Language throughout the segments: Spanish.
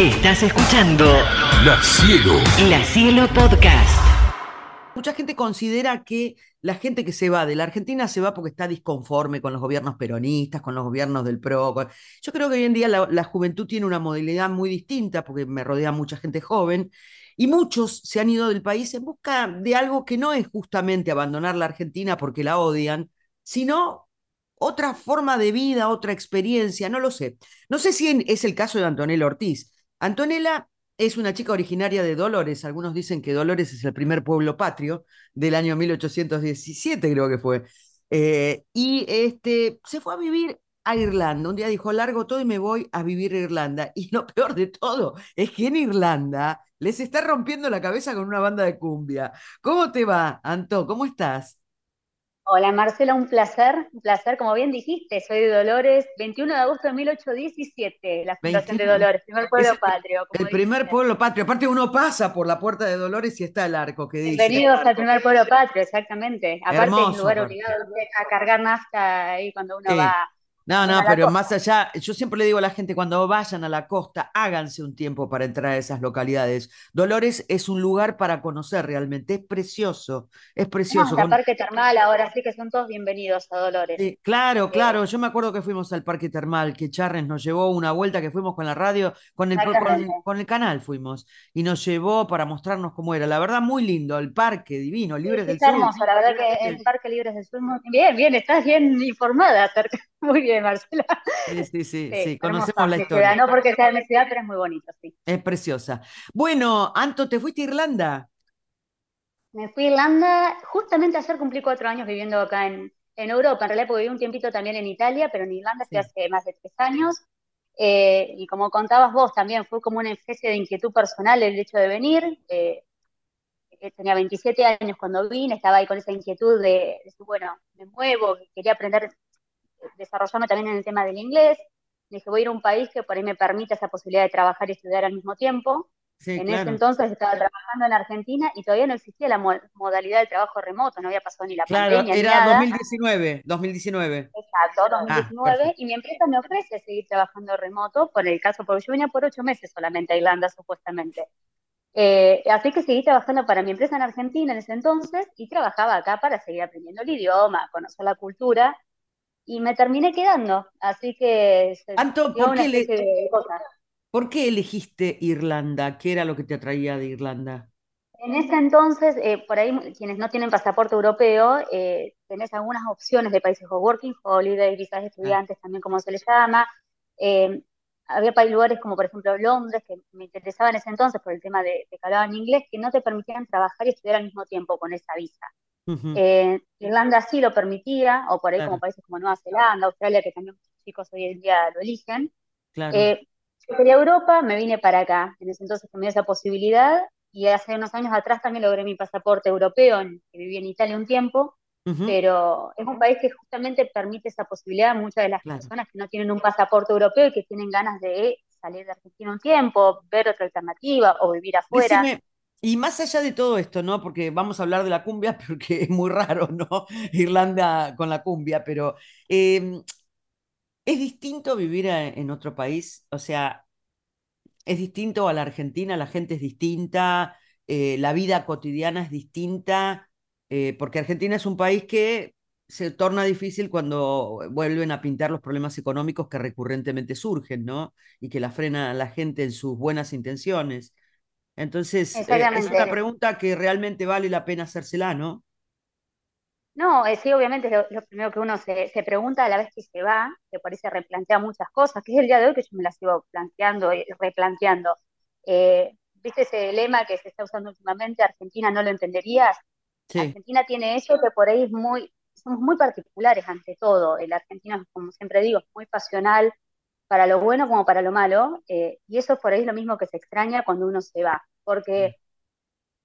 Estás escuchando La Cielo. La Cielo Podcast. Mucha gente considera que la gente que se va de la Argentina se va porque está disconforme con los gobiernos peronistas, con los gobiernos del PRO. con- Yo creo que hoy en día la, la juventud tiene una modalidad muy distinta porque me rodea mucha gente joven y muchos se han ido del país en busca de algo que no es justamente abandonar la Argentina porque la odian, sino otra forma de vida, otra experiencia, no lo sé. No sé si en- es el caso de Antonella Ortiz. Antonella es una chica originaria de Dolores. Algunos dicen que Dolores es el primer pueblo patrio del año 1817, creo que fue. Eh, y este, se fue a vivir a Irlanda. Un día dijo, largo todo y me voy a vivir a Irlanda. Y lo peor de todo es que en Irlanda les está rompiendo la cabeza con una banda de cumbia. ¿Cómo te va, Anto? ¿Cómo estás? Hola Marcela, un placer, un placer, como bien dijiste, soy de Dolores, 21 de agosto de 1817, la fundación de 21. Dolores, primer pueblo Es patrio. como El primer pueblo patrio. Aparte uno pasa por la puerta de Dolores y está el arco que dice. Bienvenidos al primer pueblo patrio, exactamente. Aparte Hermoso, es lugar aparte. obligado a cargar nafta ahí cuando uno Sí. va. No, no, pero costa. más allá, yo siempre le digo a la gente, cuando vayan a la costa, háganse un tiempo para entrar a esas localidades. Dolores es un lugar para conocer realmente, es precioso, es precioso. hasta con- Parque Termal ahora sí que son todos bienvenidos a Dolores. Sí, claro, Eh, claro, yo me acuerdo que fuimos al Parque Termal, que Charres nos llevó una vuelta que fuimos con la radio, con el, con, Exactamente. con el canal fuimos, y nos llevó para mostrarnos cómo era. La verdad, muy lindo, el parque divino, Libres sí, del está Sur. hermoso, la verdad que el Parque Libres del Sur, muy bien, bien, estás bien informada. Muy bien, Marcela. Sí, sí, sí, Sí, sí, conocemos hermosa la historia. ciudad, no porque sea mi ciudad, pero es muy bonito, sí. Es preciosa. Bueno, Anto, ¿te fuiste a Irlanda? Me fui a Irlanda, justamente ayer cumplí cuatro años viviendo acá en, en Europa, en realidad porque viví un tiempito también en Italia, pero en Irlanda estoy Sí. hace más de tres años. Eh, y como contabas vos también, fue como una especie de inquietud personal el hecho de venir. Eh, eh, tenía 27 años cuando vine, estaba ahí con esa inquietud de, de bueno, me muevo, quería aprender, desarrollarme también en el tema del inglés. Dije, voy a ir a un país que por ahí me permita esa posibilidad de trabajar y estudiar al mismo tiempo. Sí, En ese entonces estaba trabajando en Argentina y todavía no existía la mo- modalidad de trabajo remoto, no había pasado ni la Claro, pandemia ni era nada. 2019, 2019. Exacto, Ah, 2019, perfecto. y mi empresa me ofrece seguir trabajando remoto por el caso, porque yo venía por ocho meses solamente a Irlanda, supuestamente. Eh, así que seguí trabajando para mi empresa en Argentina en ese entonces y trabajaba acá para seguir aprendiendo el idioma, conocer la cultura, y me terminé quedando. Así que se Anto, ¿por qué, le- de por qué elegiste Irlanda? ¿Qué era lo que te atraía de Irlanda? En ese entonces, eh, por ahí quienes no tienen pasaporte europeo, eh, tenés algunas opciones de países o working holiday, visas de estudiantes también como se les llama. Eh, había lugares como por ejemplo Londres, que me interesaba en ese entonces por el tema de, de que hablaban inglés, que no te permitían trabajar y estudiar al mismo tiempo con esa visa. Eh, Irlanda sí lo permitía, o por ahí Claro. como países como Nueva Zelanda, Australia, que también muchos chicos hoy en día lo eligen. claro. Eh, yo quería Europa, me vine para acá. En ese entonces dio esa posibilidad y hace unos años atrás también logré mi pasaporte europeo, que viví en Italia un tiempo, pero es un país que justamente permite esa posibilidad a muchas de las Claro. personas que no tienen un pasaporte europeo y que tienen ganas de salir de Argentina un tiempo, ver otra alternativa o vivir afuera. Decime, y más allá de todo esto, ¿no? Porque vamos a hablar de la cumbia, porque es muy raro, ¿no? Irlanda con la cumbia, pero eh, ¿es distinto vivir a- en otro país? O sea, ¿es distinto a la Argentina? ¿La gente es distinta? eh, ¿la vida cotidiana es distinta? Eh, porque Argentina es un país que se torna difícil cuando vuelven a pintar los problemas económicos que recurrentemente surgen, ¿no? Y que la frena a la gente en sus buenas intenciones. Entonces, eh, es una pregunta que realmente vale la pena hacérsela, ¿no? No, eh, sí, obviamente es lo, lo primero que uno se, se pregunta a la vez que se va, que por ahí se replantea muchas cosas, que es el día de hoy que yo me las sigo planteando y replanteando. Eh, ¿viste ese lema que se está usando últimamente? Argentina no lo entenderías. Sí, Argentina tiene eso que por ahí es muy, somos muy particulares ante todo. El argentino, como siempre digo, es muy pasional para lo bueno como para lo malo, eh, y eso por ahí es lo mismo que se extraña cuando uno se va, porque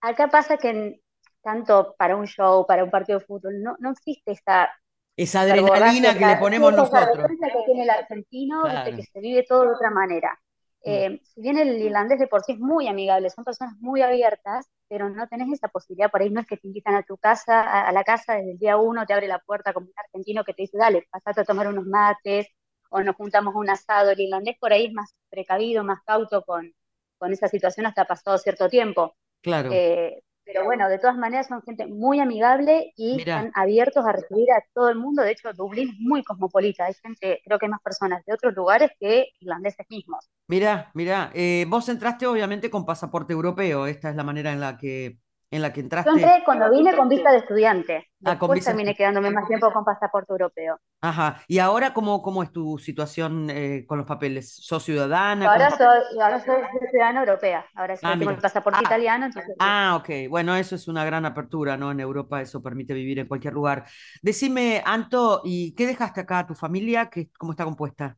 acá pasa que en- tanto para un show, para un partido de fútbol, no, no existe esa esa adrenalina que le esa- ponemos esa nosotros. efervescencia que tiene el argentino, Claro. que se vive todo de otra manera. Eh, si bien el irlandés de por sí es muy amigable, son personas muy abiertas, pero no tenés esa posibilidad, por ahí no es que te invitan a tu casa, a, a la casa desde el día uno, te abre la puerta como un argentino que te dice, dale, pasate a tomar unos mates, o nos juntamos un asado, el irlandés por ahí es más precavido, más cauto con, con esa situación hasta pasado cierto tiempo. Claro. Eh, pero bueno, de todas maneras son gente muy amigable y Mirá. están abiertos a recibir a todo el mundo. De hecho, Dublín es muy cosmopolita. Hay gente, creo que hay más personas de otros lugares que irlandeses mismos. Mirá, mirá, eh, vos entraste obviamente con pasaporte europeo, esta es la manera en la que, en la que Yo entraste. entré cuando vine con visa de estudiante. Ah, con Después visa- terminé quedándome más tiempo con pasaporte europeo. Ajá, y ahora cómo, cómo es tu situación eh, con los papeles? ¿Sos ciudadana? ¿Con Ahora soy, ahora soy ciudadana europea. Ahora sí Ah, tengo mira. el pasaporte Ah, italiano, entonces Ah, ok. Bueno, eso es una gran apertura, ¿no? En Europa eso permite vivir en cualquier lugar. Decime, Anto, ¿y qué dejaste acá? ¿Tu familia? ¿Qué, cómo está compuesta?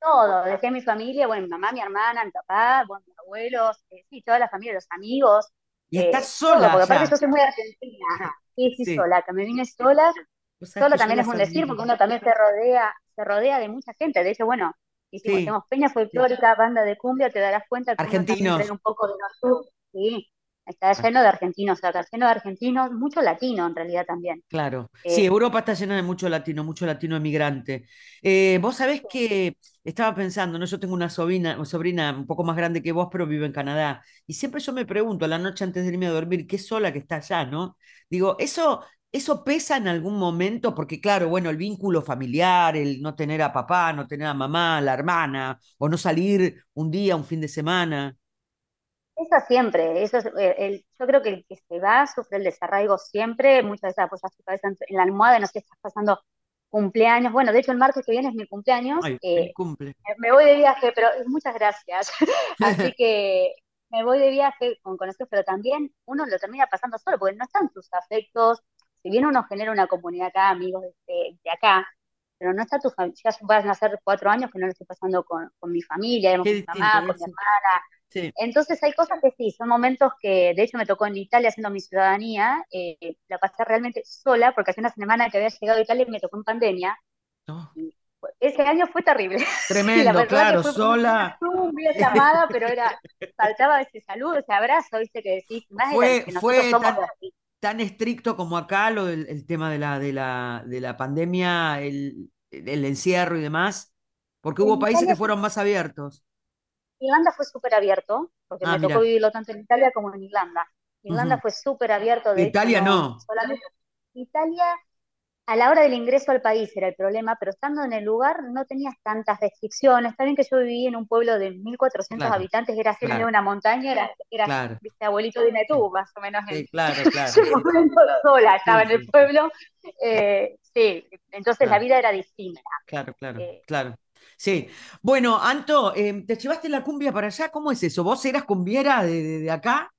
todo. Dejé mi familia, bueno, mi mamá, mi hermana, mi papá, bueno, mis abuelos, eh, sí, toda la familia, los amigos. ¿Y eh, estás todo, sola porque aparte yo soy muy argentina. Sí, sí, Sí. sola, que me vine sola. Yo también es un decir, porque uno también se rodea, se rodea de mucha gente. De hecho, bueno, hicimos, Sí. peña folclórica, banda de cumbia, te darás cuenta que Argentinos. un poco de nosotros. Sí, está lleno de argentinos acá, lleno de argentinos, mucho latino en realidad también. Claro, Eh, sí, Europa está llena de mucho latino, mucho latino emigrante. Eh, vos sabés que estaba pensando, ¿no? Yo tengo una sobrina, una sobrina un poco más grande que vos, pero vive en Canadá. Y siempre yo me pregunto a la noche antes de irme a dormir, qué sola que está allá, ¿no? Digo, ¿eso, eso pesa en algún momento? Porque claro, bueno, el vínculo familiar, el no tener a papá, no tener a mamá, la hermana, o no salir un día, un fin de semana. Eso siempre, eso es, eh, el- yo creo que el que se va sufre el desarraigo siempre, muchas veces apoya su cabeza en, la almohada, no sé, estás pasando cumpleaños, bueno, de hecho el martes que viene es mi cumpleaños, Ay, eh, cumple. me voy de viaje, pero muchas gracias, así que me voy de viaje con conocidos, pero también uno lo termina pasando solo, porque no están tus afectos, si bien uno genera una comunidad acá, amigos de, de acá, pero no está tu familia, ya van a ser cuatro años que no lo estoy pasando con, con mi familia, digamos, con mi mamá, con mi hermana, Sí, entonces hay cosas que sí, son momentos que, de hecho me tocó en Italia haciendo mi ciudadanía, eh, la pasé realmente sola porque hace una semana que había llegado a Italia y me tocó en pandemia. no, Ese año fue terrible. la Tremendo, que claro, fue sola. Zoom, llamada, pero era, faltaba ese saludo, ese abrazo, viste, que decís, más de Fue, la- que fue somos tan, tan estricto como acá lo del el tema de la, de la, de la pandemia, el, el encierro y demás, porque hubo países Italia que fueron más abiertos. Irlanda fue súper abierto, porque Ah, me tocó mira. vivirlo tanto en Italia como en Irlanda. Irlanda fue súper abierto, de hecho, Italia no. solamente Italia a la hora del ingreso al país era el problema, pero estando en el lugar no tenías tantas restricciones. Está bien que yo viví en un pueblo de 1.400 Claro, habitantes, era así claro. de una montaña, era, era Claro, viste, abuelito, dime tú, más o menos en sí, claro, claro, sí, momento sola, estaba sí, en el pueblo. eh, sí, entonces la vida era distinta. claro, claro, Eh, claro. Sí. Bueno, Anto, eh, ¿te llevaste la cumbia para allá? ¿Cómo es eso? ¿Vos eras cumbiera de, de- de acá?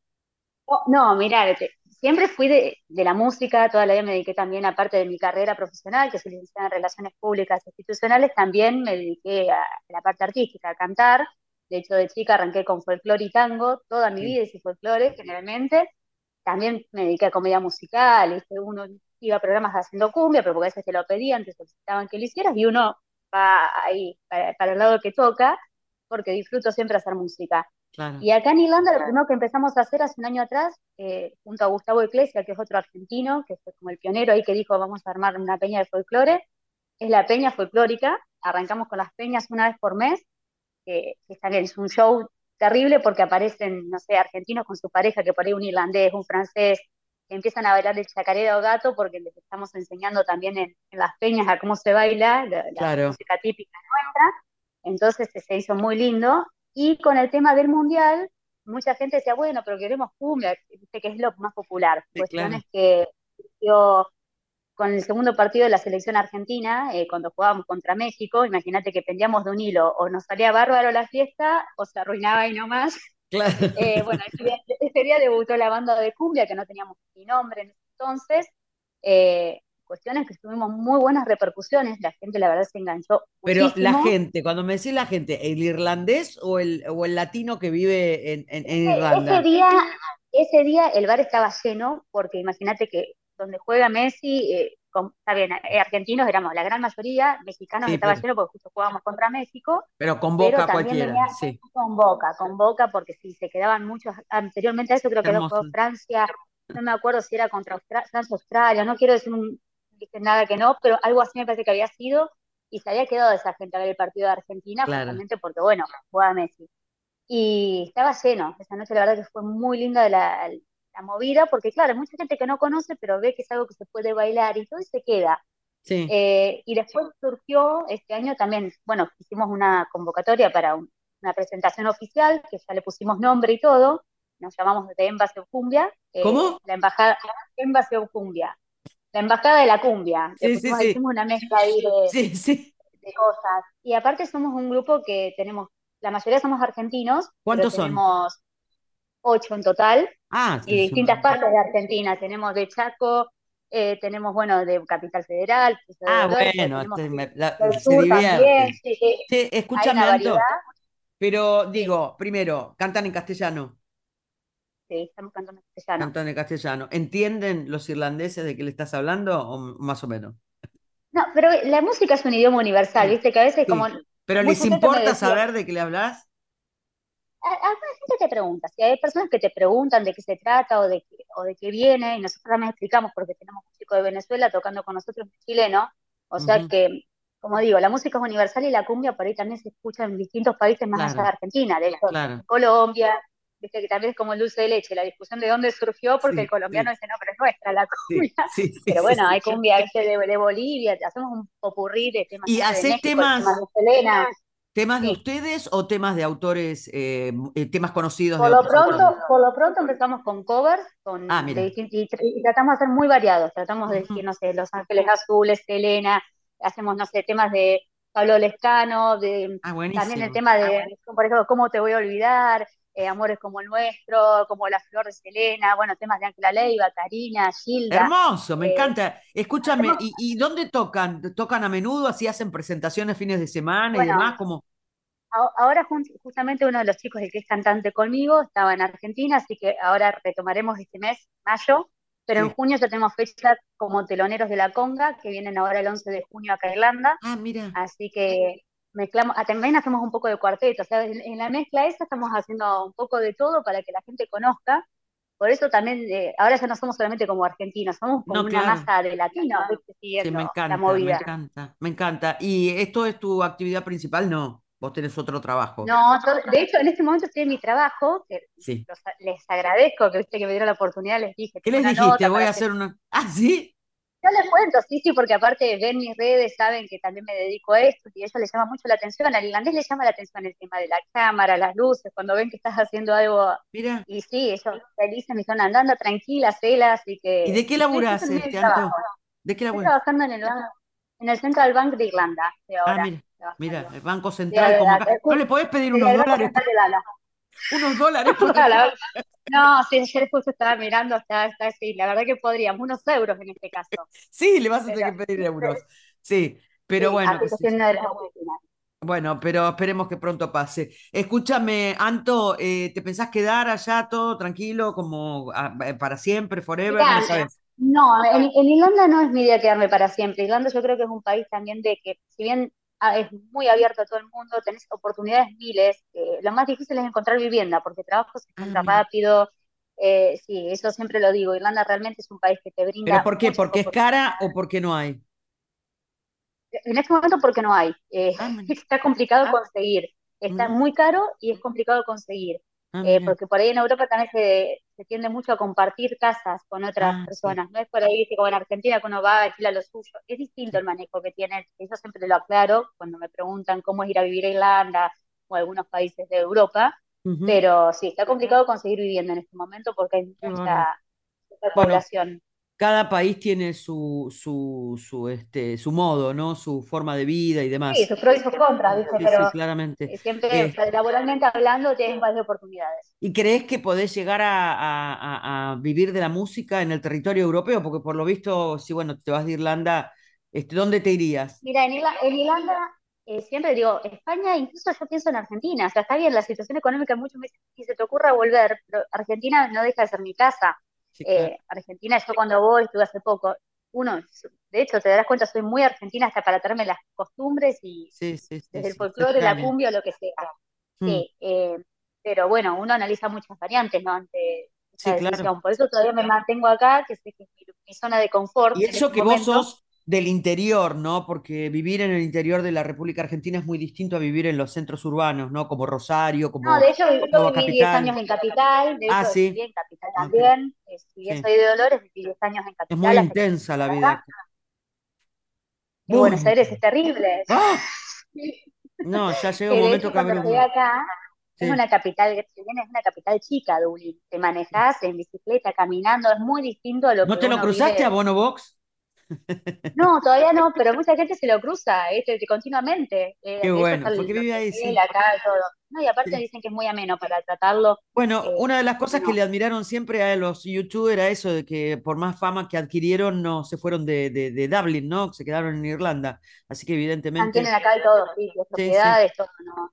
No, no, mirá, te- siempre fui de, de la música, toda la vida me dediqué también, aparte de mi carrera profesional, que soy licenciada en Relaciones Públicas e Institucionales, también me dediqué a, la parte artística, a cantar. De hecho, de chica arranqué con folclore y tango, toda mi Sí. vida hice folclore generalmente. También me dediqué a comedia musical, ¿viste? uno iba a programas haciendo cumbia, pero porque a veces te lo pedían, te solicitaban que lo hicieras, y uno va ahí para, para el lado que toca, porque disfruto siempre hacer música. Claro. Y acá en Irlanda lo primero que empezamos a hacer hace un año atrás, eh, junto a Gustavo Eclesia, que es otro argentino, que fue como el pionero ahí que dijo vamos a armar una peña de folclore, es la peña folclórica. Arrancamos con las peñas una vez por mes, que, bien, es un show terrible porque aparecen, no sé, argentinos con su pareja, que por ahí un irlandés, un francés, empiezan a bailar el chacarero gato porque les estamos enseñando también en, en las peñas a cómo se baila, la, la Claro. música típica nuestra. Entonces se hizo muy lindo. Y con el tema del mundial, mucha gente decía, bueno, pero queremos cumbia, que es lo más popular. Sí, Cuestión claro. que yo, con el segundo partido de la selección argentina, eh, cuando jugábamos contra México, imagínate que pendíamos de un hilo, o nos salía bárbaro la fiesta, o se arruinaba y no más. Claro. Eh, bueno, ese día, ese día debutó la banda de cumbia, que no teníamos ni nombre en ese entonces. Eh, cuestiones que tuvimos muy buenas repercusiones, la gente la verdad se enganchó Pero la gente, cuando me decís la gente, ¿el irlandés o el, o el latino que vive en, en- en Ese, ese Irlanda? día, ese día el bar estaba lleno, porque imagínate que donde juega Messi, eh, con- está bien, eh, argentinos éramos la gran mayoría, mexicanos Sí, estaba pero, lleno porque justo jugábamos contra México, pero con boca cualquiera, venía sí, con Boca, con Boca, porque si se quedaban muchos, anteriormente a eso creo que era con Francia, no me acuerdo si era contra Austra- Francia Australia, no quiero decir un- dije nada que no, pero algo así me parece que había sido, y se había quedado esa gente a ver el partido de Argentina, Claro, justamente porque, bueno, jugaba Messi. y estaba lleno. Esa noche la verdad que fue muy linda la, la movida, porque claro, hay mucha gente que no conoce, pero ve que es algo que se puede bailar y todo y se queda. Sí. Eh, y después surgió este año también, bueno, hicimos una convocatoria para un- una presentación oficial, que ya le pusimos nombre y todo, nos llamamos de Envase of Cumbia. eh, ¿Cómo? La embajada of Cumbia. La embajada de la cumbia. Sí, sí, pusimos, sí. hicimos una mezcla ahí de, cosas. Y aparte somos un grupo que tenemos, la mayoría somos argentinos, pero ¿Cuántos son? Ocho en total Ah, y distintas partes de Argentina. Tenemos de Chaco, eh, tenemos, bueno, de Capital Federal, Ah, bueno, tenemos este me- la- del se también, sí, sí. Escúchame, Anto, pero digo, primero, cantan en castellano, Sí, estamos cantando en castellano. cantan en castellano. ¿Entienden los irlandeses de qué le estás hablando o más o menos? No, pero la música es un idioma universal, Sí, ¿viste? Que a veces como... ¿Pero les importa decía- saber de qué le hablas? Alguna gente te pregunta, si hay personas que te preguntan de qué se trata o de qué, o de qué viene, y nosotros también explicamos porque tenemos un chico de Venezuela tocando con nosotros, chileno, o sea que, como digo, la música es universal y la cumbia por ahí también se escucha en distintos países más allá de Argentina, de hecho, Claro. Colombia, viste que también es como el dulce de leche, la discusión de dónde surgió, porque Sí, el colombiano sí. dice, no, pero es nuestra la cumbia, sí, pero bueno, hay cumbia de, de Bolivia, hacemos un popurrí de temas ¿Y de México, temas- temas de Selena. ¿Temas de ustedes o temas de autores, eh, eh, temas conocidos de Por lo otros pronto, autores? por lo pronto empezamos con covers, con Ah, de y, tr- y tratamos de ser muy variados, tratamos de decir, no sé, Los Ángeles Azules, Selena, hacemos, no sé, temas de Pablo Lescano, de Ah, también el tema de, por ejemplo, ¿Cómo te voy a olvidar? Eh, Amores como el nuestro, como La Flor de Selena, bueno, temas de Ángela Leiva, Karina, Gilda. Hermoso, me Eh, encanta. Escúchame, ¿y, y dónde tocan? ¿Tocan a menudo? ¿Así hacen presentaciones fines de semana y demás? Como, Ahora justamente uno de los chicos, que es cantante conmigo, estaba en Argentina, así que ahora retomaremos este mes, mayo, pero en junio ya tenemos fecha como teloneros de la conga, que vienen ahora el 11 de junio acá a Irlanda, ah, mira, así que mezclamos, ah, también hacemos un poco de cuarteto, o sea, en, en la mezcla esa estamos haciendo un poco de todo para que la gente conozca, por eso también, eh, ahora ya no somos solamente como argentinos, somos como No, una claro. masa de latinos, sí, me la encanta, me movida. encanta, me encanta. ¿Y esto es tu actividad principal? No, vos tenés otro trabajo. No, yo, de hecho, en este momento estoy en mi trabajo, que Sí. los- les agradezco que, viste, que me dieron la oportunidad, les dije, ¿Qué les dijiste? Voy a hacer una... Ah, sí. Yo les cuento, sí, sí, porque aparte ven mis redes, saben que también me dedico a esto y ellos les llama mucho la atención, al irlandés les llama la atención el tema de la cámara, las luces, cuando ven que estás haciendo algo, Mira. y sí, ellos felices me dicen, andando tranquila, Cela, así que... ¿Y de qué laburás, este, Anto? ¿De qué Estoy trabajando en el, en el Central Bank de Irlanda, de Ah, ahora. mira, trabajando. mira, el Banco Central, de como ¿No le podés pedir unos dólares? Unos dólares por No, sí, ayer justo estaba mirando, está, está así, la verdad que podríamos, unos euros en este caso. Sí, le vas a tener que pedir euros. Sí, pero Sí, bueno, de. Bueno, pero esperemos que pronto pase. Escúchame, Anto, eh, ¿te pensás quedar allá todo tranquilo, como ah, eh, para siempre, forever? Mirá, No sabes. No, en, en Irlanda no es mi idea quedarme para siempre. Irlanda yo creo que es un país también de que, si bien es muy abierto a todo el mundo, tenés oportunidades miles, eh, lo más difícil es encontrar vivienda, porque trabajo se encuentra mira. rápido. eh, sí, eso siempre lo digo. Irlanda realmente es un país que te brinda ¿Pero por qué? ¿Porque es cara o porque no hay? En este momento porque no hay. Eh, Ah, está complicado conseguir. Está Mira. muy caro y es complicado conseguir. Ah, Eh, porque por ahí en Europa también se, se tiende mucho a compartir casas con otras Ah, sí. personas. No es por ahí, como en Argentina que uno va a alquilar lo suyo. Es distinto el manejo que tiene. Yo siempre lo aclaro cuando me preguntan cómo es ir a vivir a Irlanda o a algunos países de Europa. Pero sí, está complicado conseguir vivienda en este momento porque hay mucha, mucha población. Cada país tiene su, su, su, este, su modo, ¿no? Su forma de vida y demás. Sí, sus pros y sus contras, ¿viste? Sí, sí, Pero claramente. eh, siempre, Eh, o sea, laboralmente hablando, tienes varias oportunidades. ¿Y crees que podés llegar a, a- a- vivir de la música en el territorio europeo? Porque por lo visto, si bueno, te vas de Irlanda, este, ¿dónde te irías? Mira, en Irla- en Irlanda, eh, siempre digo, España, incluso yo pienso en Argentina, o sea, está bien, la situación económica mucho me dice, si se te ocurra volver, pero Argentina no deja de ser mi casa. Sí, claro. Eh, Argentina, yo cuando voy, estuve hace poco, uno, de hecho, te darás cuenta, soy muy argentina hasta para traerme las costumbres y Sí, sí, desde el folclore, la cumbia o lo que sea. Mm, Sí, eh, pero bueno, uno analiza muchas variantes, ¿no? Ante Sí, esa claro. Por eso todavía me mantengo acá, que es mi, mi zona de confort Y eso este que vos sos, del interior, ¿no? Porque vivir en el interior de la República Argentina es muy distinto a vivir en los centros urbanos, ¿no? Como Rosario, como No, de hecho, yo viví 10 Capital. años en Capital, de Ah, hecho, sí. viví en Capital también. eh, Si Sí. soy de Dolores, viví 10 años en Es Capital. muy hasta que intensa la vida. Y Muy Buenos Aires es terrible. ¡Ah! No, ya llega un momento que cuando llegué abruma. acá, Sí. es una capital, es una capital chica, Dublín. Te manejás en bicicleta, caminando, es muy distinto a lo ¿No que te lo cruzaste a. Bono Box? No, todavía no, pero mucha gente se lo cruza, ¿viste? continuamente. Eh, Qué de bueno, porque vive ahí, sí. acá, todo. No, y aparte Sí. dicen que es muy ameno para tratarlo. Bueno, eh, una de las cosas que le admiraron siempre a los youtubers era eso de que por más fama que adquirieron no se fueron de, de, de Dublín, ¿no? Se quedaron en Irlanda. Así que evidentemente... Mantienen acá y todo, sí, las sí. propiedades, todo, ¿no?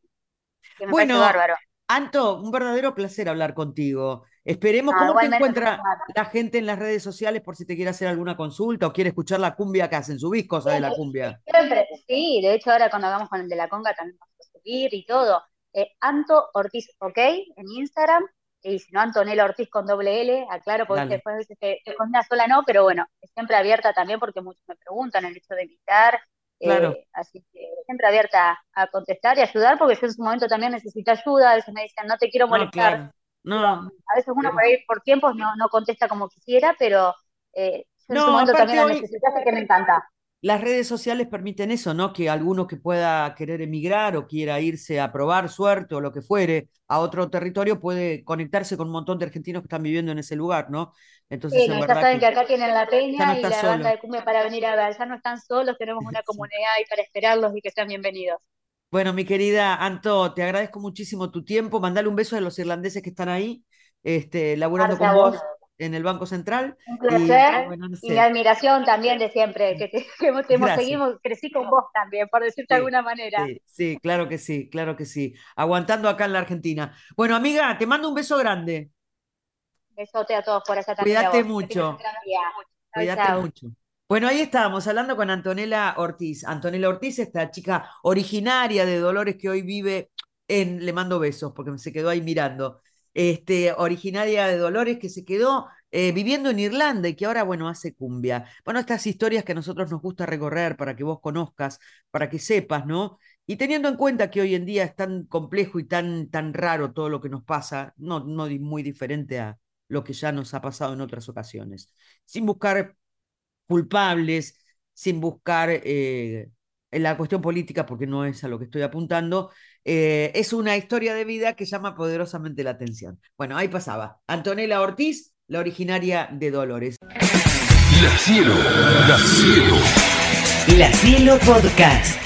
Que me Bueno, bárbaro. Anto, un verdadero placer hablar contigo. Esperemos, Ah, ¿cómo te encuentra la gente en las redes sociales por si te quiere hacer alguna consulta o quiere escuchar la cumbia que hacen? ¿Subís cosas de la cumbia? Siempre, sí, de hecho ahora cuando hagamos con el de la conga también vamos a subir y todo. Eh, Anto Ortiz, ok, en Instagram, y si no, Antonella Ortiz con doble L, aclaro, porque Dale. después te- te- con una sola no, pero bueno, es siempre abierta también porque muchos me preguntan el hecho de invitar, eh, Claro. así que siempre abierta a contestar y ayudar, porque yo en su momento también necesito ayuda, a veces me dicen, no te quiero No, molestar, claro. No, a veces uno por ahí por tiempos no, no contesta como quisiera, pero eh, yo en su momento también lo necesitaste, que me encanta. Las redes sociales permiten eso, ¿no? Que alguno que pueda querer emigrar o quiera irse a probar suerte o lo que fuere a otro territorio puede conectarse con un montón de argentinos que están viviendo en ese lugar, ¿no? Entonces, Sí, en ya saben que que acá tienen la peña no y la solo. banda de cumbia para venir a ver. Ya no están solos, tenemos una comunidad ahí para esperarlos y que sean bienvenidos. Bueno, mi querida Anto, te agradezco muchísimo tu tiempo. Mandale un beso a los irlandeses que están ahí, este, laburando con vos. vos en el Banco Central. Un Y placer bueno, no y mi admiración también de siempre, que, te, que hemos- te hemos Gracias. seguimos, crecí con vos también, por decirte de alguna manera. Sí, sí, claro que sí, claro que sí. Aguantando acá en la Argentina. Bueno, amiga, te mando un beso grande. Besote a todos por allá también. Cuídate mucho. Cuídate chau. mucho. Bueno, ahí estábamos hablando con Antonella Ortiz. Antonella Ortiz, esta chica originaria de Dolores que hoy vive en, le mando besos porque se quedó ahí mirando, este, originaria de Dolores que se quedó eh, viviendo en Irlanda y que ahora, bueno, hace cumbia. Bueno, estas historias que a nosotros nos gusta recorrer para que vos conozcas, para que sepas, ¿no? Y teniendo en cuenta que hoy en día es tan complejo y tan, tan raro todo lo que nos pasa, no, no muy diferente a lo que ya nos ha pasado en otras ocasiones, sin buscar culpables, sin buscar eh, en la cuestión política, porque no es a lo que estoy apuntando, eh, es una historia de vida que llama poderosamente la atención. Bueno, ahí pasaba. Antonella Ortiz, la originaria de Dolores. La cielo, la cielo. La Cielo Podcast.